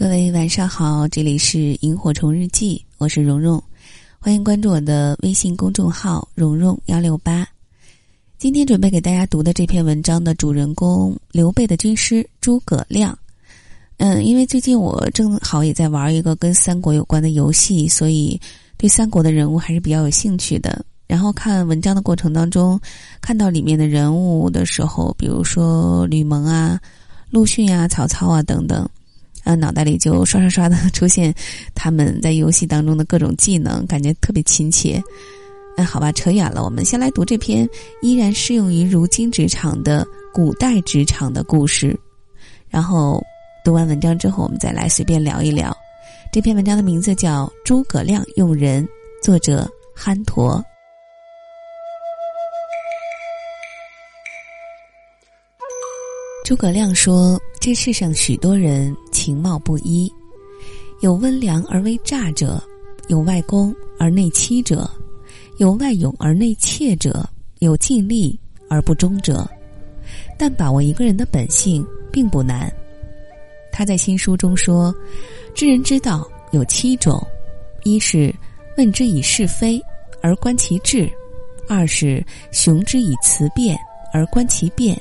各位晚上好，这里是萤火虫日记，我是蓉蓉，欢迎关注我的微信公众号“蓉蓉幺六八”。今天准备给大家读的这篇文章的主人公刘备的军师诸葛亮。嗯，因为最近我正好也在玩一个跟三国有关的游戏，所以对三国的人物还是比较有兴趣的。然后看文章的过程当中，看到里面的人物的时候，比如说吕蒙啊、陆逊啊、曹操啊等等。脑袋里就刷刷刷的 出现他们在游戏当中的各种技能，感觉特别亲切。哎，好吧，扯远了，我们先来读这篇依然适用于如今职场的古代职场的故事。然后读完文章之后，我们再来随便聊一聊。这篇文章的名字叫《诸葛亮用人》，作者憨驼。诸葛亮说：“这世上许多人情貌不一，有温良而为诈者，有外公而内欺者，有外勇而内怯者，有尽力而不忠者。但把握一个人的本性并不难。”他在新书中说：“知人之道有七种：一是问之以是非而观其志；二是雄之以辞辩而观其辩。”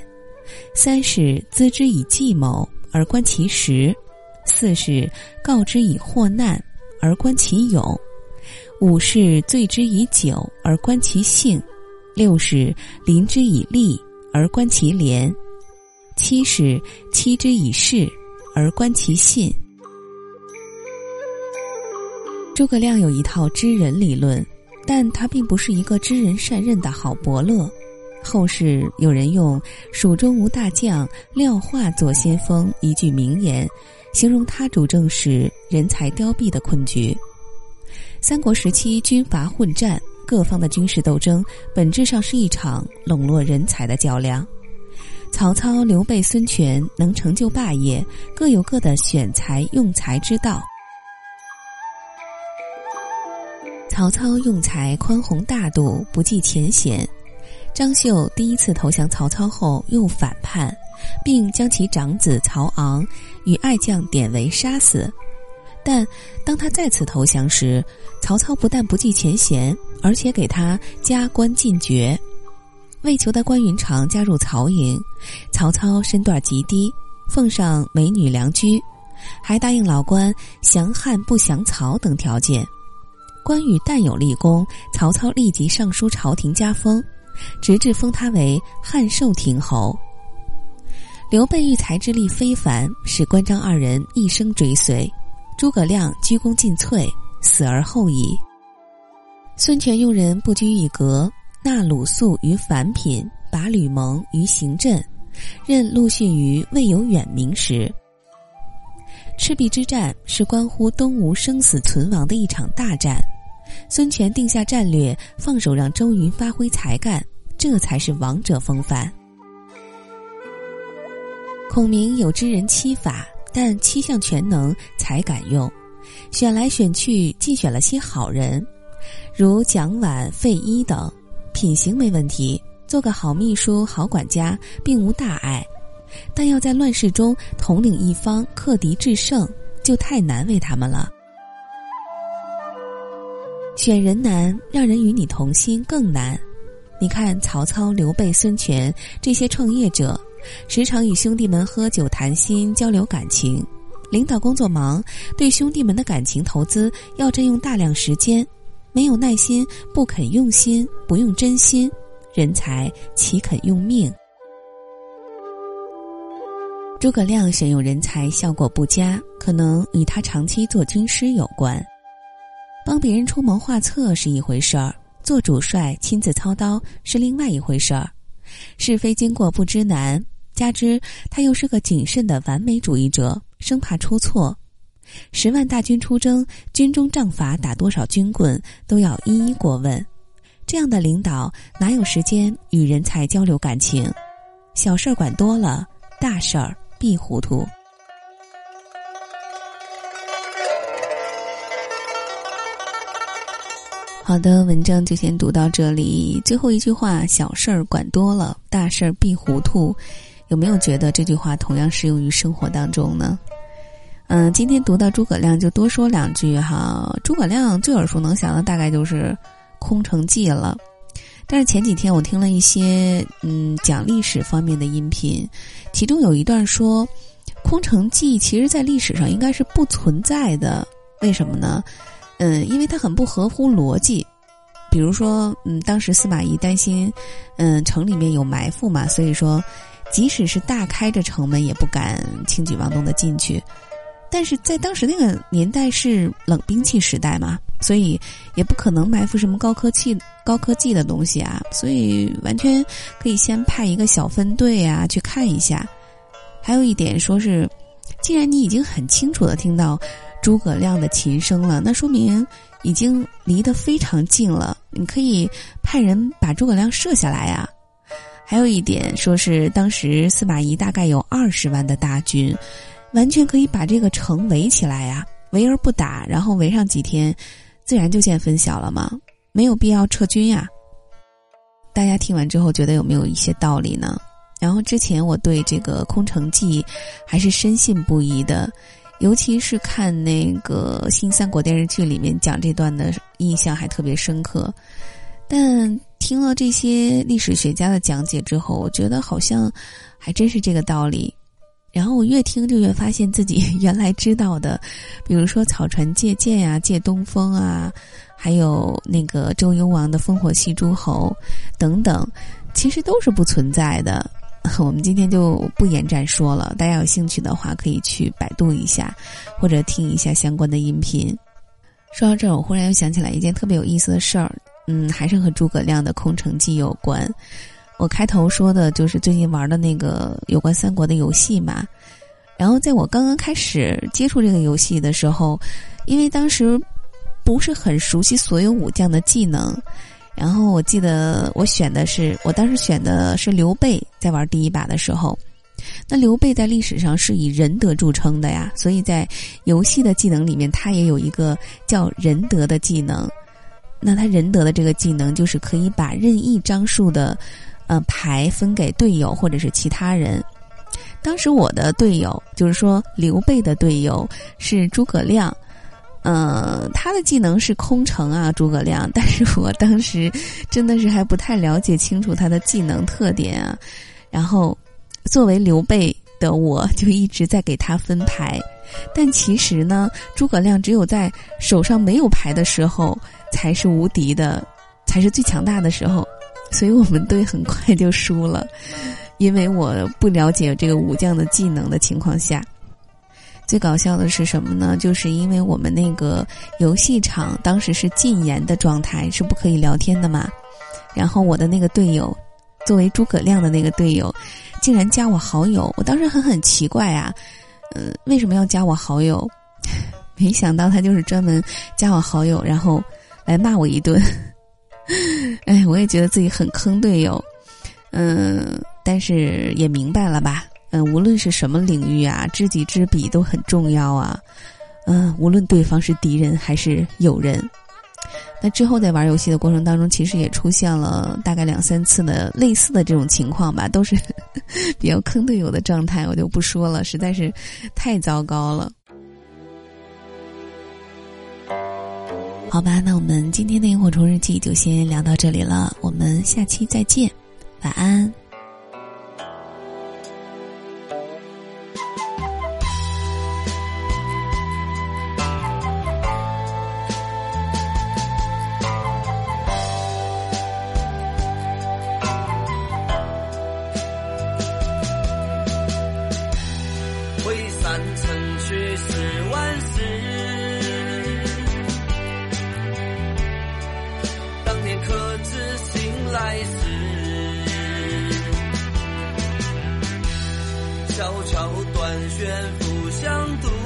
三是资之以计谋而观其实，四是告之以祸难而观其勇，五是醉之以酒而观其性，六是临之以利而观其廉，七是欺之以势而观其信。诸葛亮有一套知人理论，但他并不是一个知人善任的好伯乐。后世有人用“蜀中无大将，廖化做先锋”一句名言，形容他主政时人才凋敝的困局。三国时期军阀混战，各方的军事斗争本质上是一场笼络人才的较量。曹操、刘备、孙权能成就霸业，各有各的选才用才之道。曹操用才宽宏大度，不计前嫌。张绣第一次投降曹操后又反叛，并将其长子曹昂与爱将典韦杀死。但当他再次投降时，曹操不但不计前嫌，而且给他加官进爵。为求得关云长加入曹营，曹操身段极低，奉上美女良驹，还答应老关降汉不降曹等条件。关羽但有立功，曹操立即上书朝廷加封。直至封他为汉寿亭侯。刘备育才之力非凡，使关张二人一生追随。诸葛亮鞠躬尽瘁，死而后已。孙权用人不拘一格，纳鲁肃于凡品，拔吕蒙于行阵，任陆逊于未有远名时。赤壁之战是关乎东吴生死存亡的一场大战。孙权定下战略，放手让周瑜发挥才干，这才是王者风范。孔明有知人七法，但七项全能才敢用，选来选去，既选了些好人，如蒋琬、费祎等，品行没问题，做个好秘书、好管家，并无大碍。但要在乱世中统领一方、克敌制胜，就太难为他们了。选人难，让人与你同心更难。你看曹操、刘备、孙权这些创业者，时常与兄弟们喝酒谈心，交流感情。领导工作忙，对兄弟们的感情投资要占用大量时间，没有耐心，不肯用心，不用真心，人才岂肯用命？诸葛亮选用人才效果不佳，可能与他长期做军师有关。帮别人出谋划策是一回事儿，做主帅亲自操刀是另外一回事儿。是非经过不知难，加之他又是个谨慎的完美主义者，生怕出错。十万大军出征，军中杖法打多少军棍都要一一过问。这样的领导哪有时间与人才交流感情？小事儿管多了，大事儿必糊涂。好的，文章就先读到这里。最后一句话：小事儿管多了，大事儿必糊涂。有没有觉得这句话同样适用于生活当中呢？嗯，今天读到诸葛亮就多说两句哈。诸葛亮最耳熟能详的大概就是《空城计》了。但是前几天我听了一些嗯讲历史方面的音频，其中有一段说，《空城计》其实在历史上应该是不存在的。为什么呢？嗯，因为它很不合乎逻辑。比如说，嗯，当时司马懿担心，嗯，城里面有埋伏嘛，所以说，即使是大开着城门，也不敢轻举妄动的进去。但是在当时那个年代是冷兵器时代嘛，所以也不可能埋伏什么高科技、高科技的东西啊，所以完全可以先派一个小分队啊去看一下。还有一点说是，既然你已经很清楚的听到诸葛亮的琴声了，那说明已经离得非常近了，你可以派人把诸葛亮射下来呀。还有一点说是，当时司马懿大概有二十万的大军。完全可以把这个城围起来呀，围而不打，然后围上几天，自然就见分晓了嘛，没有必要撤军呀。大家听完之后觉得有没有一些道理呢？然后之前我对这个《空城计》还是深信不疑的，尤其是看那个新三国电视剧里面讲这段的印象还特别深刻。但听了这些历史学家的讲解之后，我觉得好像还真是这个道理。然后我越听就越发现自己原来知道的，比如说草船借箭呀、借东风啊，还有那个周幽王的烽火戏诸侯等等，其实都是不存在的。我们今天就不延展说了，大家有兴趣的话可以去百度一下，或者听一下相关的音频。说到这儿，我忽然又想起来一件特别有意思的事儿，嗯，还是和诸葛亮的《空城计》有关。我开头说的就是最近玩的那个有关三国的游戏嘛，然后在我刚刚开始接触这个游戏的时候，因为当时不是很熟悉所有武将的技能，然后我记得我选的是我当时选的是刘备，在玩第一把的时候，那刘备在历史上是以仁德著称的呀，所以在游戏的技能里面，他也有一个叫仁德的技能，那他仁德的这个技能就是可以把任意张数的。嗯，牌分给队友或者是其他人。当时我的队友就是说刘备的队友是诸葛亮，嗯，他的技能是空城啊，诸葛亮。但是我当时真的是还不太了解清楚他的技能特点啊。然后作为刘备的我就一直在给他分牌，但其实呢，诸葛亮只有在手上没有牌的时候才是无敌的，才是最强大的时候。所以我们队很快就输了，因为我不了解这个武将的技能的情况下，最搞笑的是什么呢？就是因为我们那个游戏场当时是禁言的状态，是不可以聊天的嘛。然后我的那个队友，作为诸葛亮的那个队友，竟然加我好友。我当时很很奇怪啊，嗯，为什么要加我好友？没想到他就是专门加我好友，然后来骂我一顿。哎，我也觉得自己很坑队友，嗯，但是也明白了吧？嗯，无论是什么领域啊，知己知彼都很重要啊。嗯，无论对方是敌人还是友人，那之后在玩游戏的过程当中，其实也出现了大概两三次的类似的这种情况吧，都是 比较坑队友的状态，我就不说了，实在是太糟糕了。好吧，那我们今天的萤火虫日记就先聊到这里了，我们下期再见，晚安。许是万事。当年可知醒来时，小桥断弦复相读。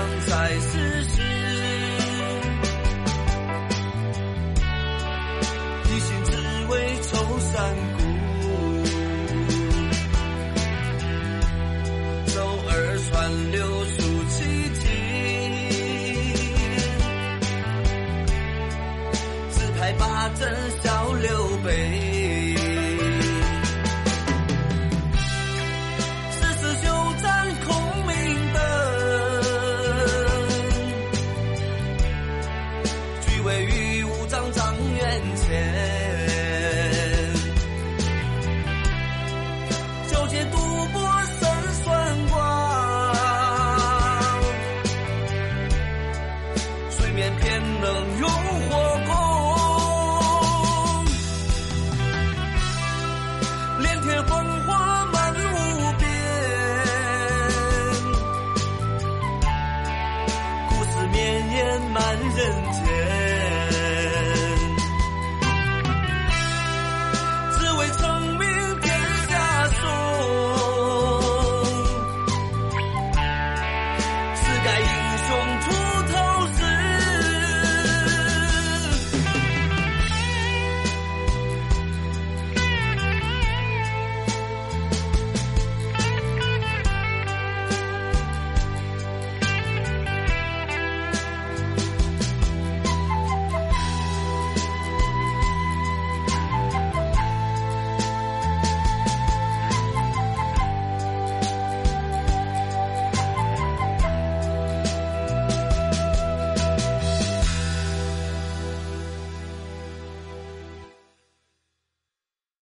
生在世时